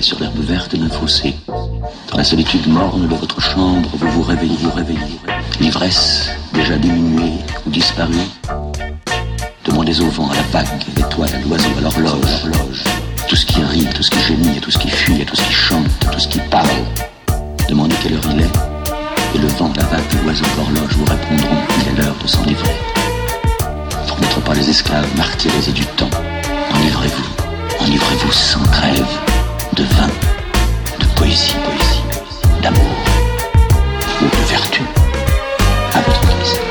sur l'herbe verte d'un fossé, dans la solitude morne de votre chambre, vous vous réveillez, vous réveillez. L'ivresse, déjà diminuée ou disparue, demandez au vent, à la vague, à l'étoile, à l'oiseau, à l'horloge, l'horloge. Tout ce qui rit, tout ce qui gémit, et tout ce qui fuit, et tout ce qui chante, et tout ce qui parle. Demandez quelle heure il est, et le vent, la vague, l'oiseau, l'horloge vous répondront qu'il est l'heure de s'enivrer. Pour n'être pas les esclaves martyrisés du temps, enivrez-vous, enivrez-vous sans trêve de vin, de poésie, poésie, d'amour ou de vertu. À votre guise.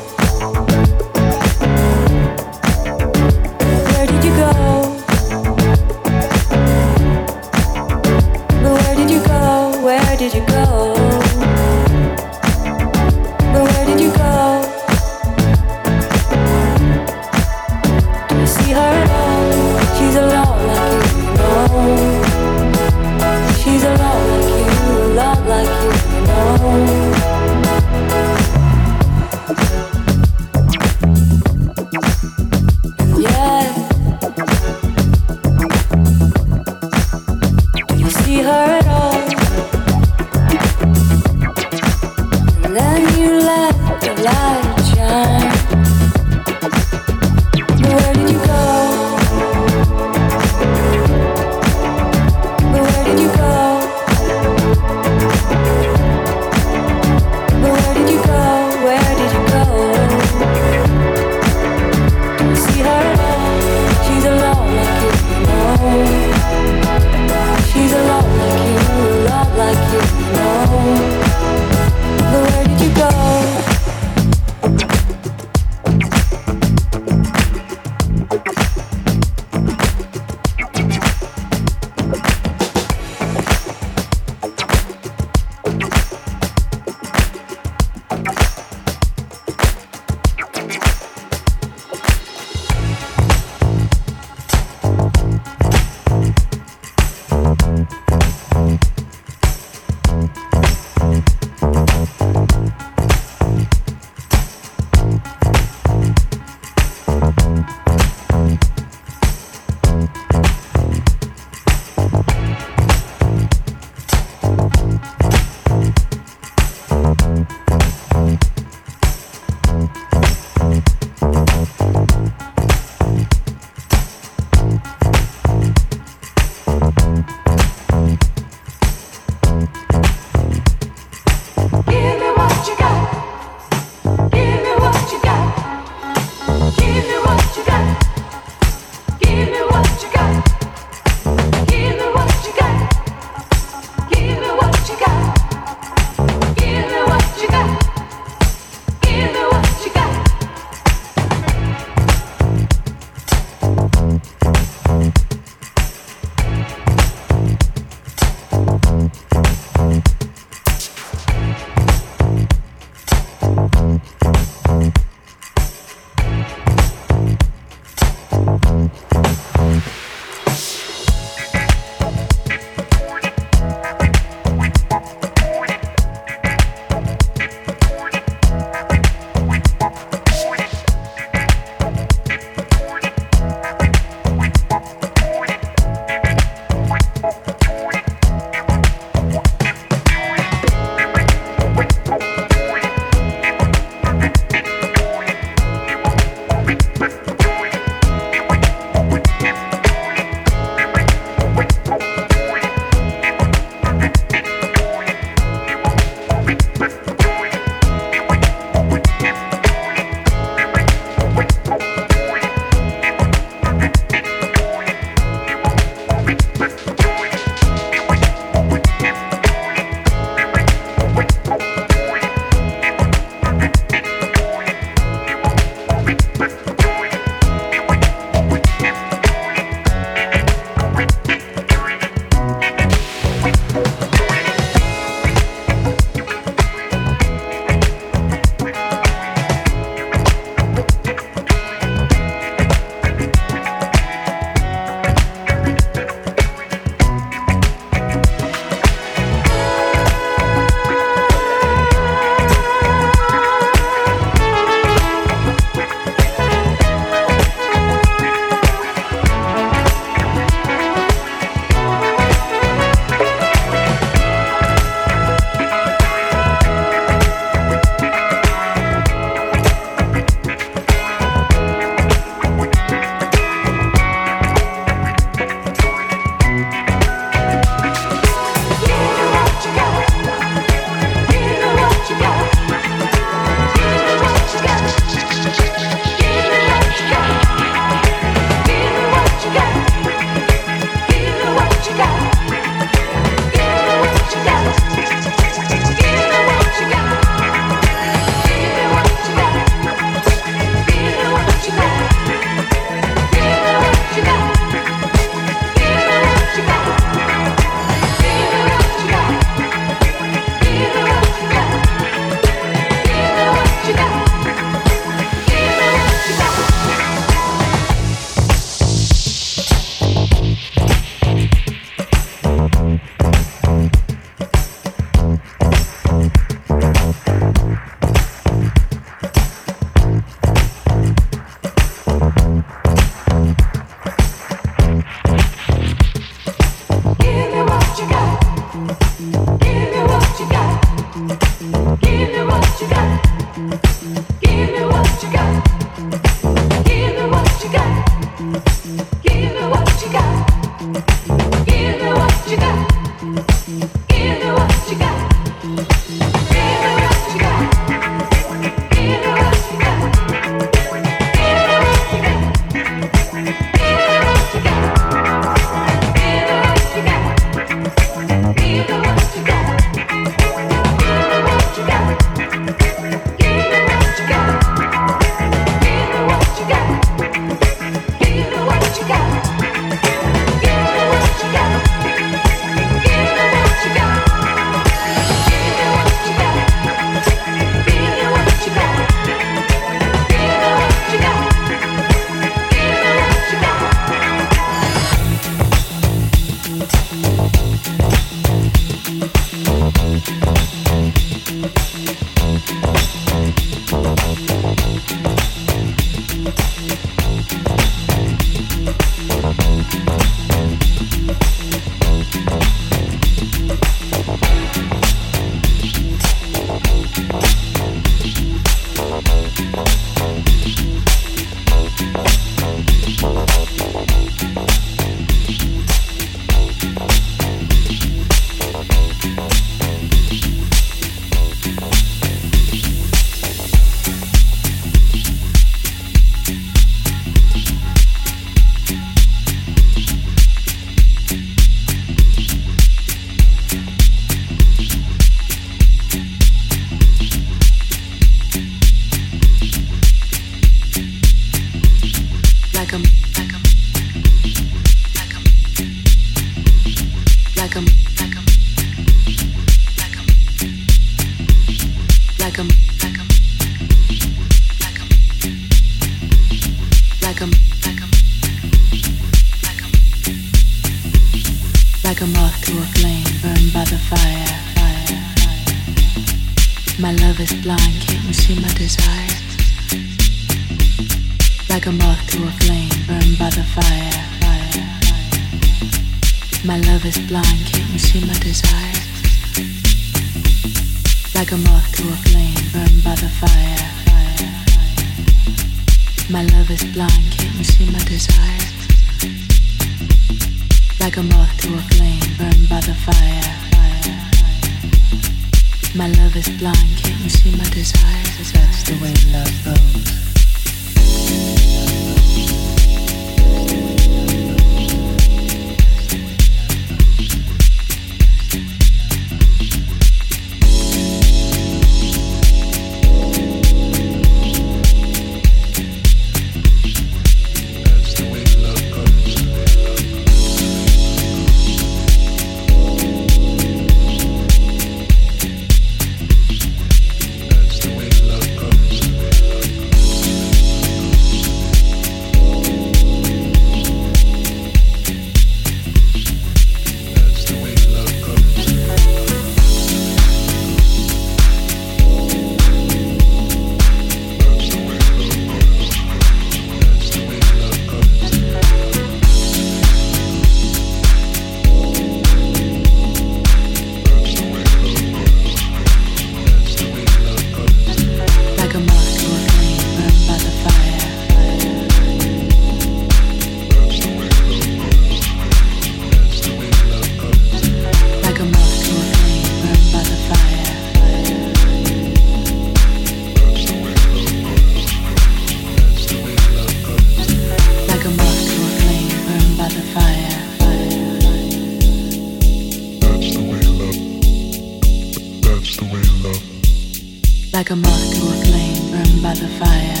like a moth to a flame burned by the fire.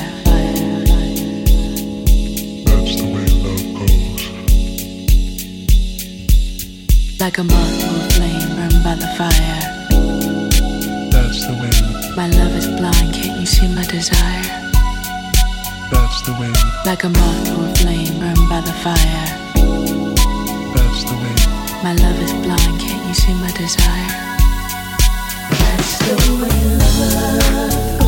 That's the way love goes. Like a moth to a flame burned by the fire. That's the way. My love is blind, can't you see my desire? That's the way. Like a moth to a flame burned by the fire. That's the way. My love is blind, can't you see my desire? the love.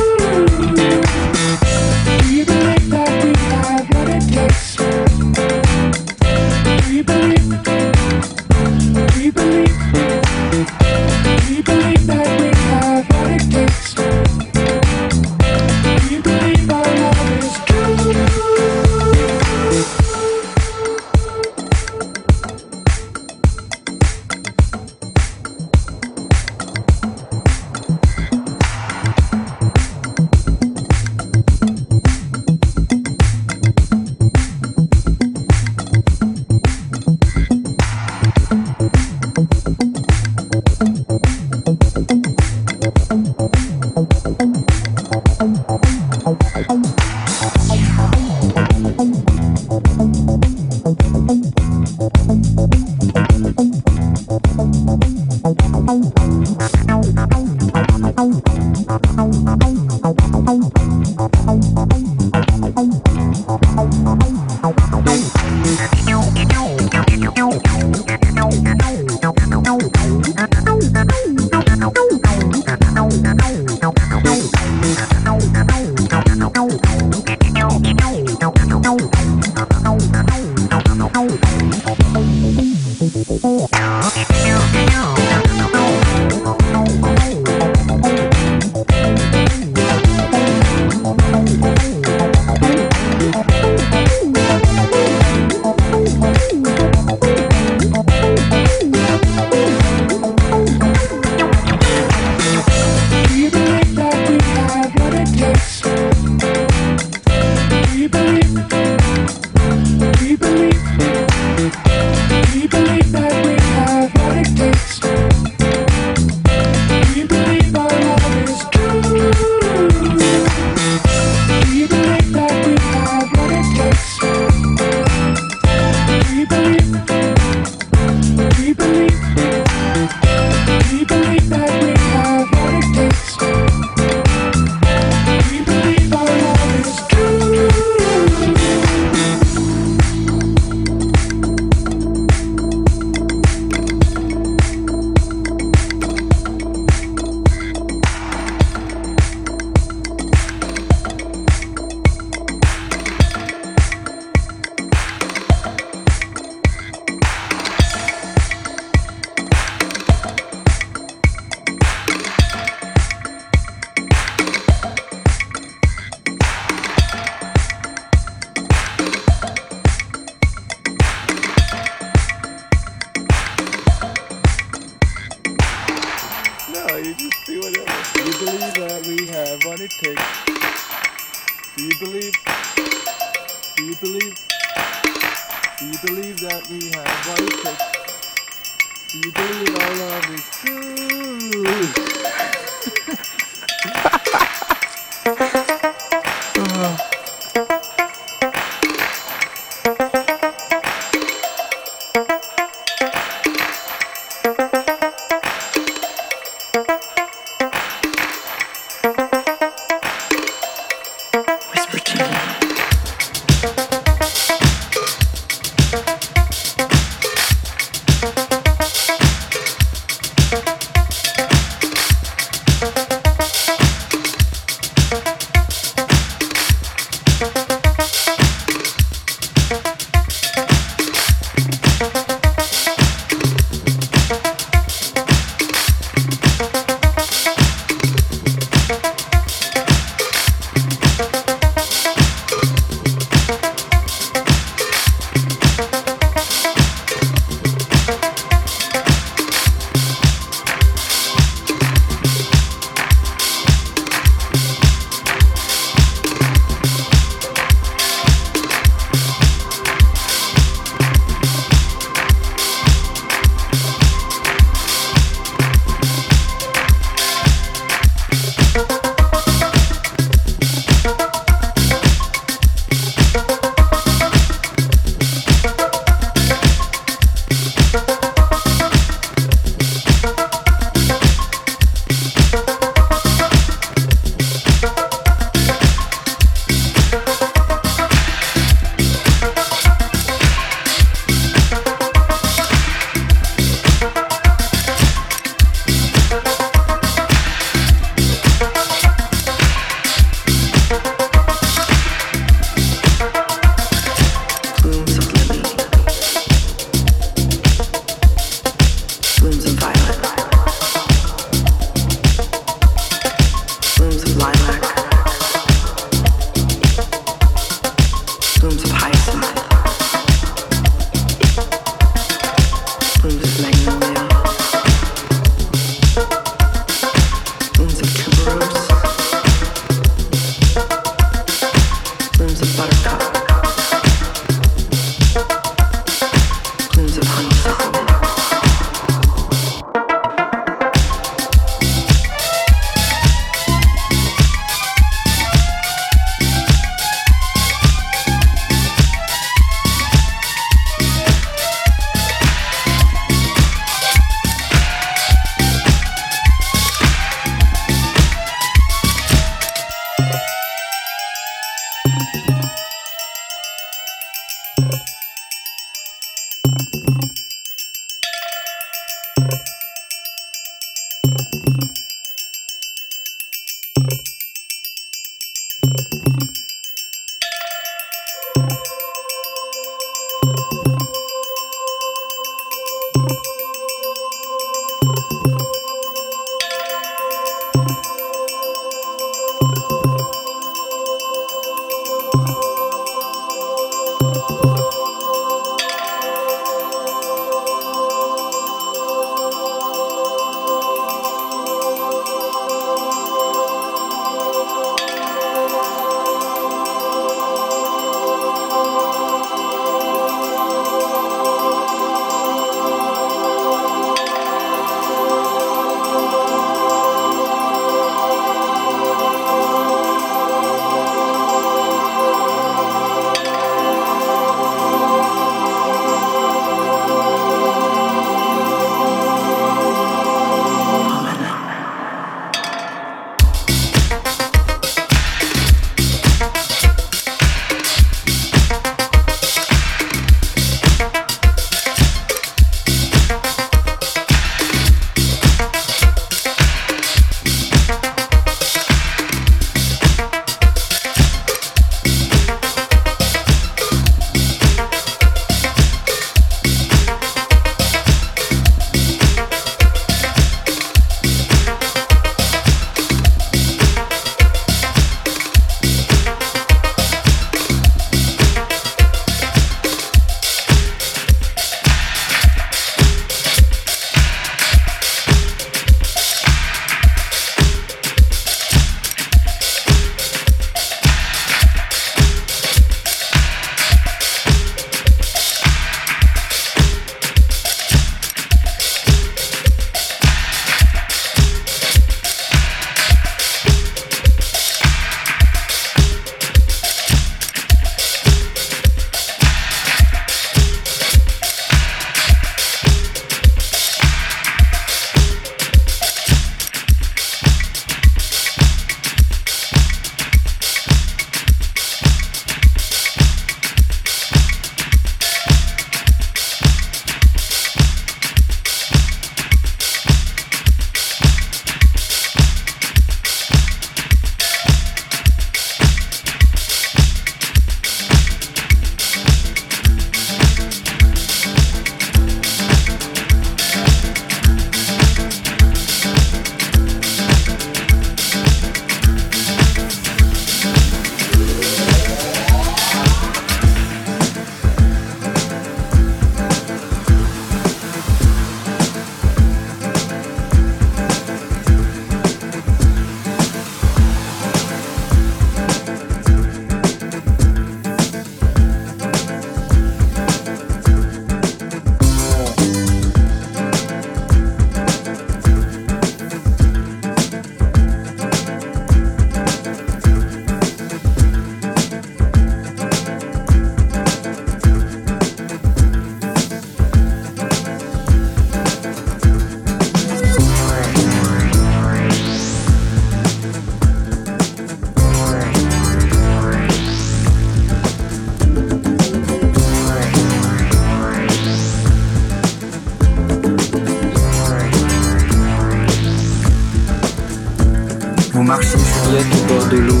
marche en fillette au bord de l'eau.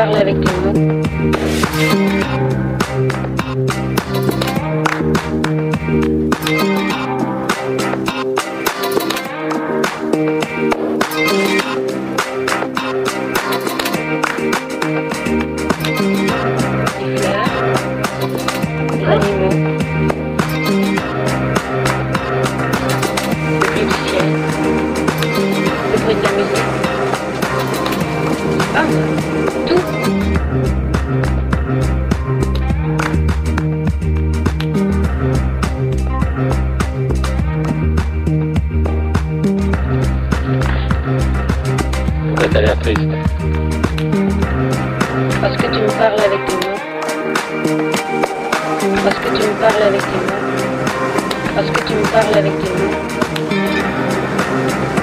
Carla de Música